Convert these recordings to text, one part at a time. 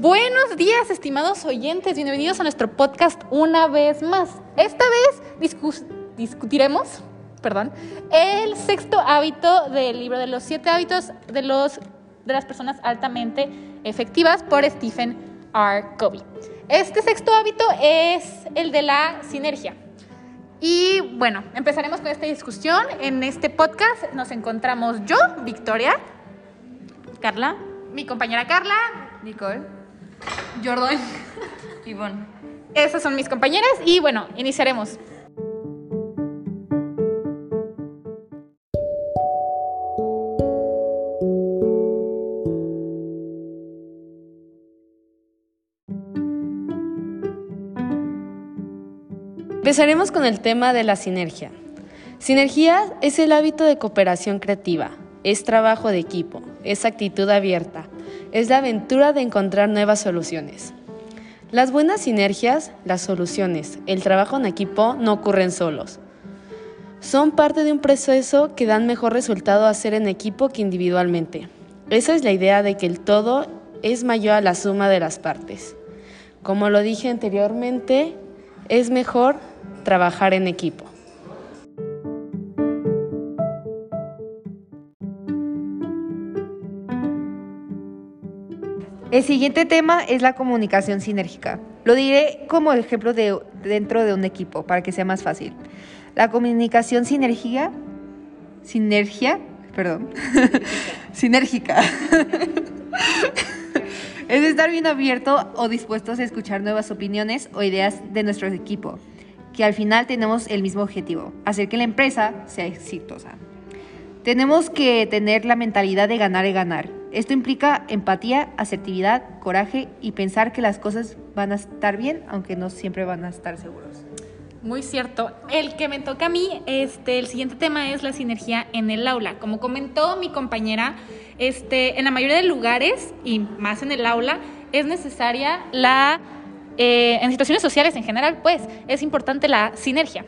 Buenos días, estimados oyentes. Bienvenidos a nuestro podcast una vez más. Esta vez discutiremos, perdón, el sexto hábito del libro de los siete hábitos de, los, de las personas altamente efectivas por Stephen R. Covey. Este sexto hábito es el de la sinergia. Y bueno, empezaremos con esta discusión. En este podcast nos encontramos yo, Victoria, Carla, mi compañera Carla, Nicole Jordan. Ivonne. Esas son mis compañeras y bueno, iniciaremos. Empezaremos con el tema de la sinergia. Sinergia es el hábito de cooperación creativa, es trabajo de equipo, es actitud abierta, es la aventura de encontrar nuevas soluciones. Las buenas sinergias, las soluciones, el trabajo en equipo no ocurren solos. Son parte de un proceso que dan mejor resultado hacer en equipo que individualmente. Esa es la idea de que el todo es mayor a la suma de las partes. Como lo dije anteriormente, es mejor trabajar en equipo. El siguiente tema es la comunicación sinérgica. Lo diré como ejemplo de, dentro de un equipo para que sea más fácil. La comunicación sinergia, sinergia, perdón, sinérgica. es estar bien abierto o dispuestos a escuchar nuevas opiniones o ideas de nuestro equipo, que al final tenemos el mismo objetivo, hacer que la empresa sea exitosa. Tenemos que tener la mentalidad de ganar y ganar esto implica empatía, asertividad, coraje y pensar que las cosas van a estar bien, aunque no siempre van a estar seguros. Muy cierto. El que me toca a mí, este, el siguiente tema es la sinergia en el aula. Como comentó mi compañera, este, en la mayoría de lugares y más en el aula es necesaria la, eh, en situaciones sociales en general, pues es importante la sinergia.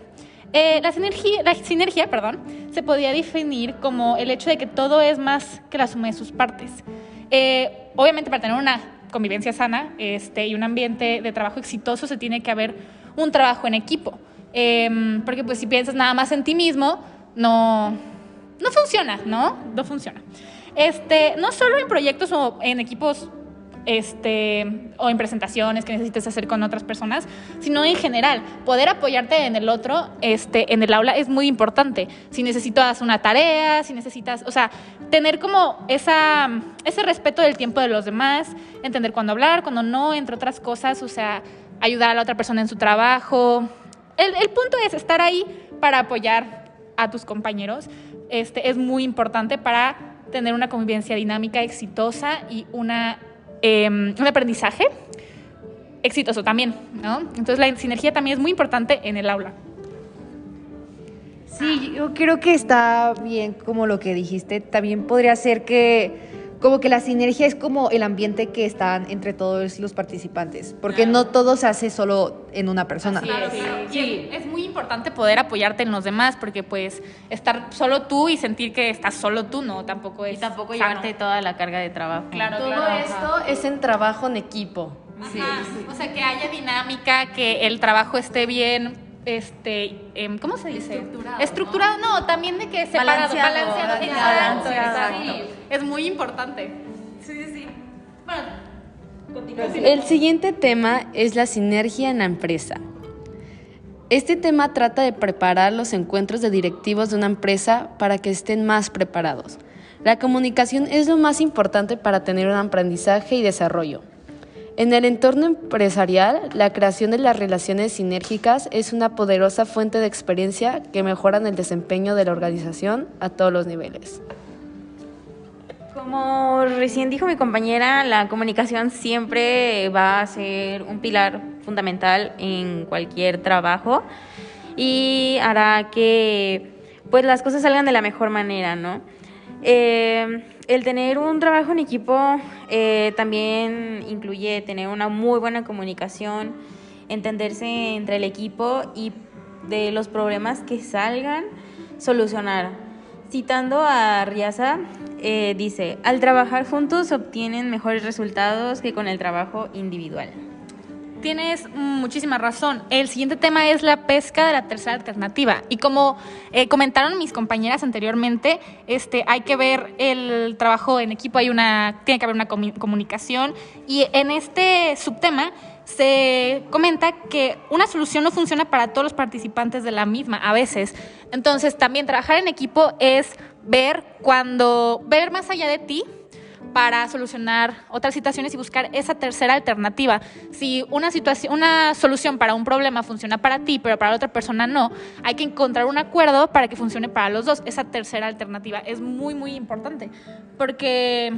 Eh, la, sinergia, la sinergia perdón, se podía definir como el hecho de que todo es más que la suma de sus partes. Eh, obviamente para tener una convivencia sana este, y un ambiente de trabajo exitoso se tiene que haber un trabajo en equipo. Em, porque pues si piensas nada más en ti mismo, no, no funciona, ¿no? No funciona. Este, no solo en proyectos o en equipos este, o en presentaciones que necesites hacer con otras personas, sino en general. Poder apoyarte en el otro, este, en el aula, es muy importante. Si necesitas una tarea, si necesitas, o sea, tener como esa, ese respeto del tiempo de los demás, entender cuándo hablar, cuándo no, entre otras cosas, o sea, ayudar a la otra persona en su trabajo. El, el punto es estar ahí para apoyar a tus compañeros. Este, es muy importante para tener una convivencia dinámica, exitosa y una Em, un aprendizaje exitoso también, ¿no? Entonces la sinergia también es muy importante en el aula. Sí, yo creo que está bien como lo que dijiste. También podría ser que como que la sinergia es como el ambiente que está entre todos los participantes, porque no todo se hace solo en una persona. Sí, es muy importante poder apoyarte en los demás, porque pues estar solo tú y sentir que estás solo tú, no, tampoco es. Y tampoco llevarte toda la carga de trabajo. Claro, todo esto es en trabajo en equipo. Sí. O sea, que haya dinámica, que el trabajo esté bien este, em, ¿cómo se dice? Estructurado. Estructurado, no, también de que separado, balanceado. balanceado. Exacto, Es muy importante. Sí, sí, sí. Bueno, el siguiente tema es la sinergia en la empresa. Este tema trata de preparar los encuentros de directivos de una empresa para que estén más preparados. La comunicación es lo más importante para tener un aprendizaje y desarrollo. En el entorno empresarial, la creación de las relaciones sinérgicas es una poderosa fuente de experiencia que mejoran el desempeño de la organización a todos los niveles. Como recién dijo mi compañera, la comunicación siempre va a ser un pilar fundamental en cualquier trabajo y hará que pues las cosas salgan de la mejor manera, ¿no? Eh, el tener un trabajo en equipo eh, también incluye tener una muy buena comunicación, entenderse entre el equipo y de los problemas que salgan, solucionar. Citando a Riaza, eh, dice, al trabajar juntos obtienen mejores resultados que con el trabajo individual. Tienes muchísima razón. El siguiente tema es la pesca de la tercera alternativa. Y como eh, comentaron mis compañeras anteriormente, este, hay que ver el trabajo en equipo, hay una, tiene que haber una comunicación. Y en este subtema se comenta que una solución no funciona para todos los participantes de la misma a veces. Entonces, también trabajar en equipo es ver cuando, ver más allá de ti para solucionar otras situaciones y buscar esa tercera alternativa. Si una situación, una solución para un problema funciona para ti, pero para la otra persona no, hay que encontrar un acuerdo para que funcione para los dos. Esa tercera alternativa es muy muy importante porque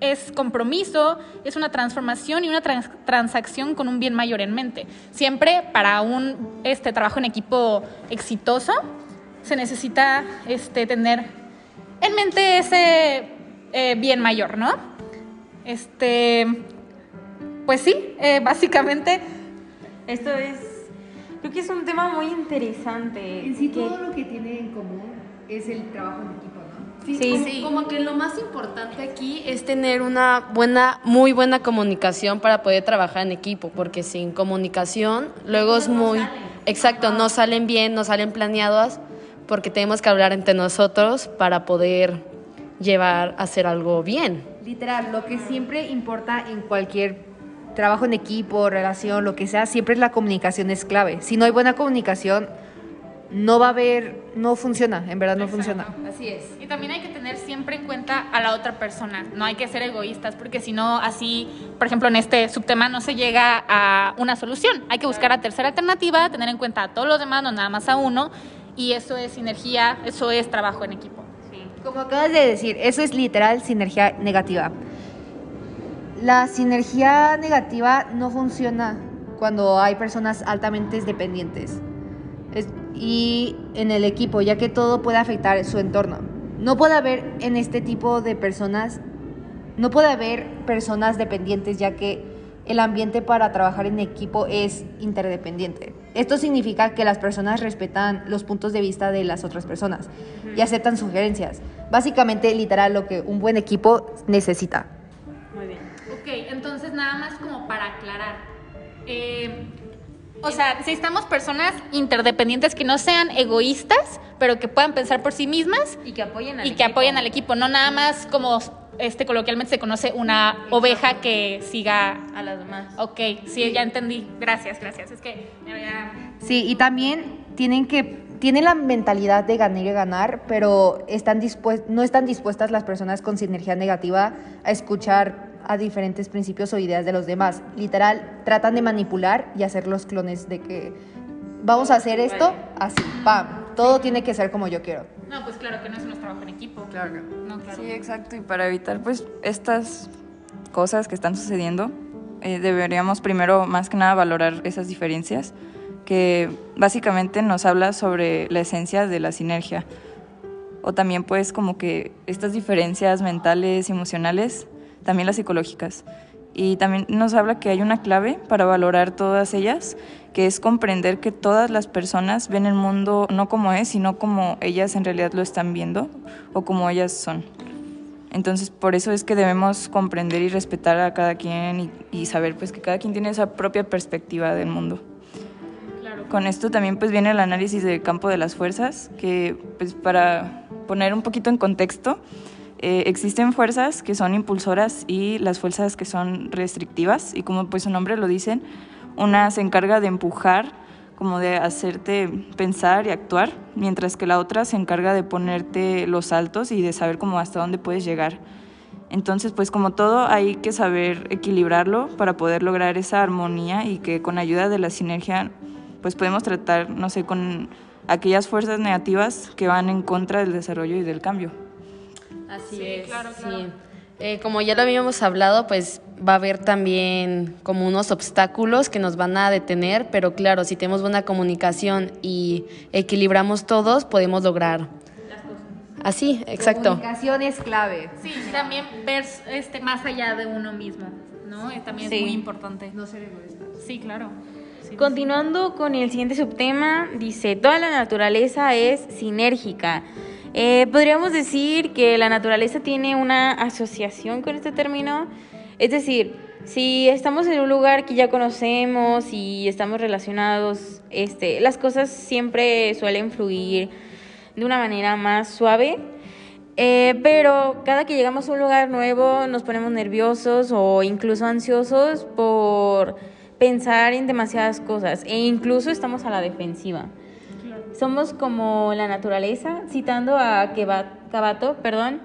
es compromiso, es una transformación y una transacción con un bien mayor en mente. Siempre para un este trabajo en equipo exitoso se necesita este tener en mente ese eh, bien mayor, ¿no? Este, pues sí, eh, básicamente. Esto es, creo que es un tema muy interesante. En sí todo lo que tiene en común es el trabajo en equipo, ¿no? Sí, sí, sí. Como que lo más importante aquí es tener una buena, muy buena comunicación para poder trabajar en equipo, porque sin comunicación luego es muy, exacto, no salen bien, no salen planeadas, porque tenemos que hablar entre nosotros para poder llevar a hacer algo bien. Literal, lo que siempre importa en cualquier trabajo en equipo, relación, lo que sea, siempre la comunicación es clave. Si no hay buena comunicación, no va a haber, no funciona, en verdad no funciona. Así es. Y también hay que tener siempre en cuenta a la otra persona, no hay que ser egoístas, porque si no, así, por ejemplo, en este subtema no se llega a una solución. Hay que buscar la tercera alternativa, tener en cuenta a todos los demás, no nada más a uno, y eso es sinergia, eso es trabajo en equipo. Como acabas de decir, eso es literal sinergia negativa. La sinergia negativa no funciona cuando hay personas altamente dependientes y en el equipo, ya que todo puede afectar su entorno. No puede haber en este tipo de personas, no puede haber personas dependientes, ya que el ambiente para trabajar en equipo es interdependiente. Esto significa que las personas respetan los puntos de vista de las otras personas y aceptan sugerencias. Básicamente, literal, lo que un buen equipo necesita. Muy bien. Ok, entonces nada más como para aclarar. Eh, o sea, necesitamos personas interdependientes que no sean egoístas, pero que puedan pensar por sí mismas y que apoyen al y que apoyen al equipo, no nada más como este coloquialmente se conoce una oveja que siga a las demás. Ok, sí, ya entendí. Gracias, gracias. Es que Sí, y también tienen que tienen la mentalidad de ganar y ganar, pero están no están dispuestas las personas con sinergia negativa a escuchar a diferentes principios o ideas de los demás. Literal, tratan de manipular y hacer los clones de que vamos a hacer esto así, pam, todo tiene que ser como yo quiero. No, pues claro que no es un trabajo en equipo. Claro. Sí, exacto. Y para evitar pues estas cosas que están sucediendo, eh, deberíamos primero más que nada valorar esas diferencias, que básicamente nos habla sobre la esencia de la sinergia. O también pues como que estas diferencias mentales y emocionales, también las psicológicas. Y también nos habla que hay una clave para valorar todas ellas que es comprender que todas las personas ven el mundo no como es, sino como ellas en realidad lo están viendo o como ellas son. Entonces, por eso es que debemos comprender y respetar a cada quien y, saber pues que cada quien tiene esa propia perspectiva del mundo. Con esto también pues viene el análisis del campo de las fuerzas, que pues para poner un poquito en contexto, eh, existen fuerzas que son impulsoras y las fuerzas que son restrictivas y como pues su nombre lo dicen, una se encarga de empujar, como de hacerte pensar y actuar, mientras que la otra se encarga de ponerte los saltos y de saber cómo hasta dónde puedes llegar. Entonces, pues como todo hay que saber equilibrarlo para poder lograr esa armonía y que con ayuda de la sinergia pues podemos tratar, no sé, con aquellas fuerzas negativas que van en contra del desarrollo y del cambio. Así es. Claro, claro. Eh, como ya lo habíamos hablado, pues va a haber también como unos obstáculos que nos van a detener, pero claro, si tenemos buena comunicación y equilibramos todos, podemos lograr. Así, exacto. La comunicación es clave. Sí, también ver este, más allá de uno mismo, ¿no? Eh, también es muy importante. No ser egoísta. Sí, claro. Continuando con el siguiente subtema, dice, toda la naturaleza es sinérgica Eh, podríamos decir que la naturaleza tiene una asociación con este término, es decir, si estamos en un lugar que ya conocemos y estamos relacionados, este, las cosas siempre suelen fluir de una manera más suave. Eh, pero cada que llegamos a un lugar nuevo nos ponemos nerviosos o incluso ansiosos por pensar en demasiadas cosas e incluso estamos a la defensiva. Somos como la naturaleza, citando a Cabato, perdón,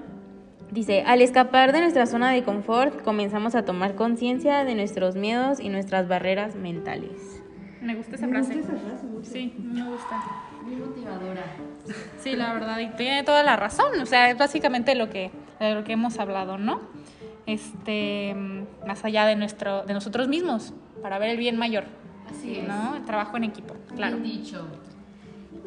dice, al escapar de nuestra zona de confort comenzamos a tomar conciencia de nuestros miedos y nuestras barreras mentales. Me gusta esa frase. Sí, me gusta. Muy motivadora. Sí, la verdad, y tiene toda la razón. O sea, es básicamente lo que, de lo que hemos hablado, ¿no? Este, más allá de, nuestro, de nosotros mismos, para ver el bien mayor. Así es. ¿No? El trabajo en equipo, claro. Bien dicho.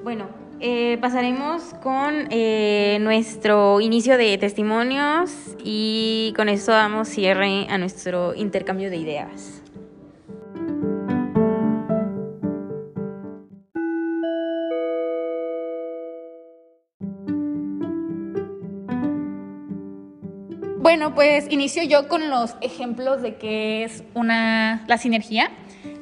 Bueno, eh, pasaremos con eh, nuestro inicio de testimonios y con esto damos cierre a nuestro intercambio de ideas. Bueno, pues inicio yo con los ejemplos de qué es una, la sinergia.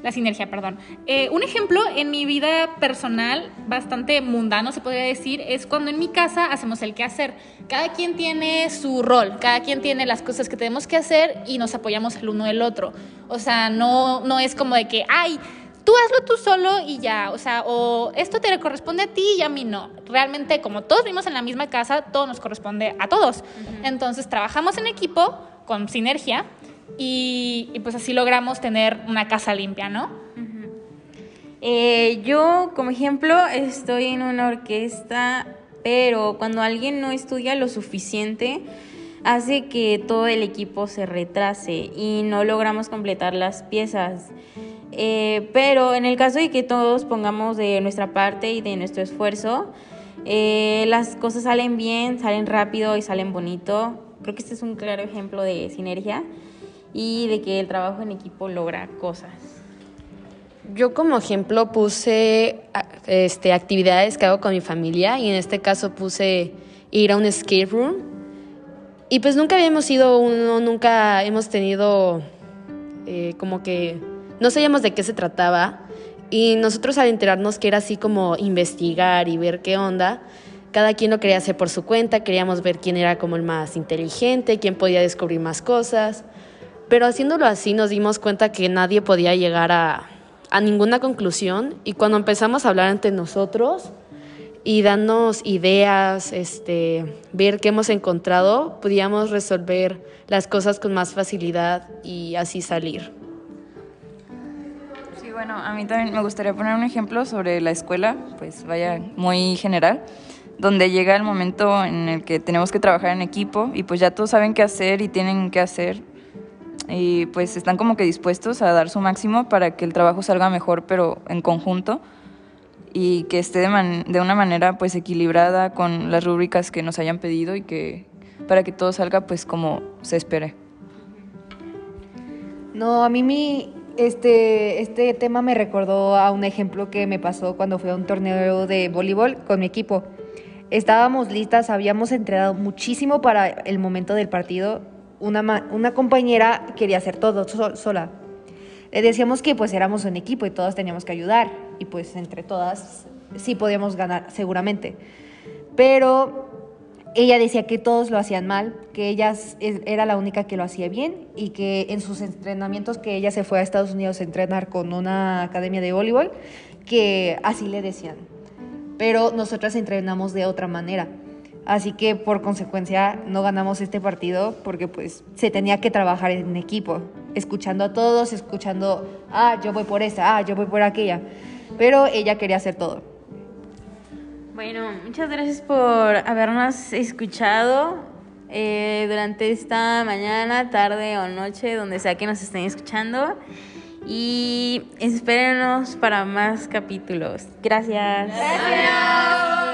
La sinergia, perdón. Eh, un ejemplo en mi vida personal, bastante mundano se podría decir, es cuando en mi casa hacemos el quehacer. Cada quien tiene su rol, cada quien tiene las cosas que tenemos que hacer y nos apoyamos el uno del otro. O sea, no, no es como de que, ay, tú hazlo tú solo y ya, o sea, o esto te corresponde a ti y a mí no. Realmente, como todos vivimos en la misma casa, todo nos corresponde a todos. Entonces, trabajamos en equipo, con sinergia, y, y, pues así logramos tener una casa limpia, ¿no? Eh, yo, como ejemplo, estoy en una orquesta, pero cuando alguien no estudia lo suficiente, hace que todo el equipo se retrase y no logramos completar las piezas. Eh, pero en el caso de que todos pongamos de nuestra parte y de nuestro esfuerzo, eh, las cosas salen bien, salen rápido y salen bonito. Creo que este es un claro ejemplo de sinergia y de que el trabajo en equipo logra cosas. Yo como ejemplo puse este, actividades que hago con mi familia y en este caso puse ir a un escape room. Y pues nunca habíamos ido uno, nunca hemos tenido eh, como que no sabíamos de qué se trataba y nosotros al enterarnos que era así como investigar y ver qué onda, cada quien lo quería hacer por su cuenta, queríamos ver quién era como el más inteligente, quién podía descubrir más cosas, pero haciéndolo así nos dimos cuenta que nadie podía llegar a, ninguna conclusión. Y cuando empezamos a hablar entre nosotros y darnos ideas, este, ver qué hemos encontrado, podíamos resolver las cosas con más facilidad y así salir. Bueno, a mí también me gustaría poner un ejemplo sobre la escuela, pues vaya muy general, donde llega el momento en el que tenemos que trabajar en equipo y pues ya todos saben qué hacer y tienen qué hacer y pues están como que dispuestos a dar su máximo para que el trabajo salga mejor, pero en conjunto y que esté de, de una manera pues equilibrada con las rúbricas que nos hayan pedido y que para que todo salga pues como se espere. No, a mí mi, este, este tema me recordó a un ejemplo que me pasó cuando fui a un torneo de voleibol con mi equipo. Estábamos listas, habíamos entrenado muchísimo para el momento del partido. Una, una compañera quería hacer todo sola. Le decíamos que pues éramos un equipo y todas teníamos que ayudar y pues entre todas sí podíamos ganar seguramente. Pero ella decía que todos lo hacían mal, que ella era la única que lo hacía bien y que en sus entrenamientos que ella se fue a Estados Unidos a entrenar con una academia de voleibol, que así le decían. Pero nosotras entrenamos de otra manera. Así que por consecuencia no ganamos este partido porque pues se tenía que trabajar en equipo, escuchando a todos, escuchando, ah, yo voy por esa, ah, yo voy por aquella. Pero ella quería hacer todo. Bueno, muchas gracias por habernos escuchado eh, durante esta mañana, tarde o noche, donde sea que nos estén escuchando. Y espérenos para más capítulos. Gracias. Gracias.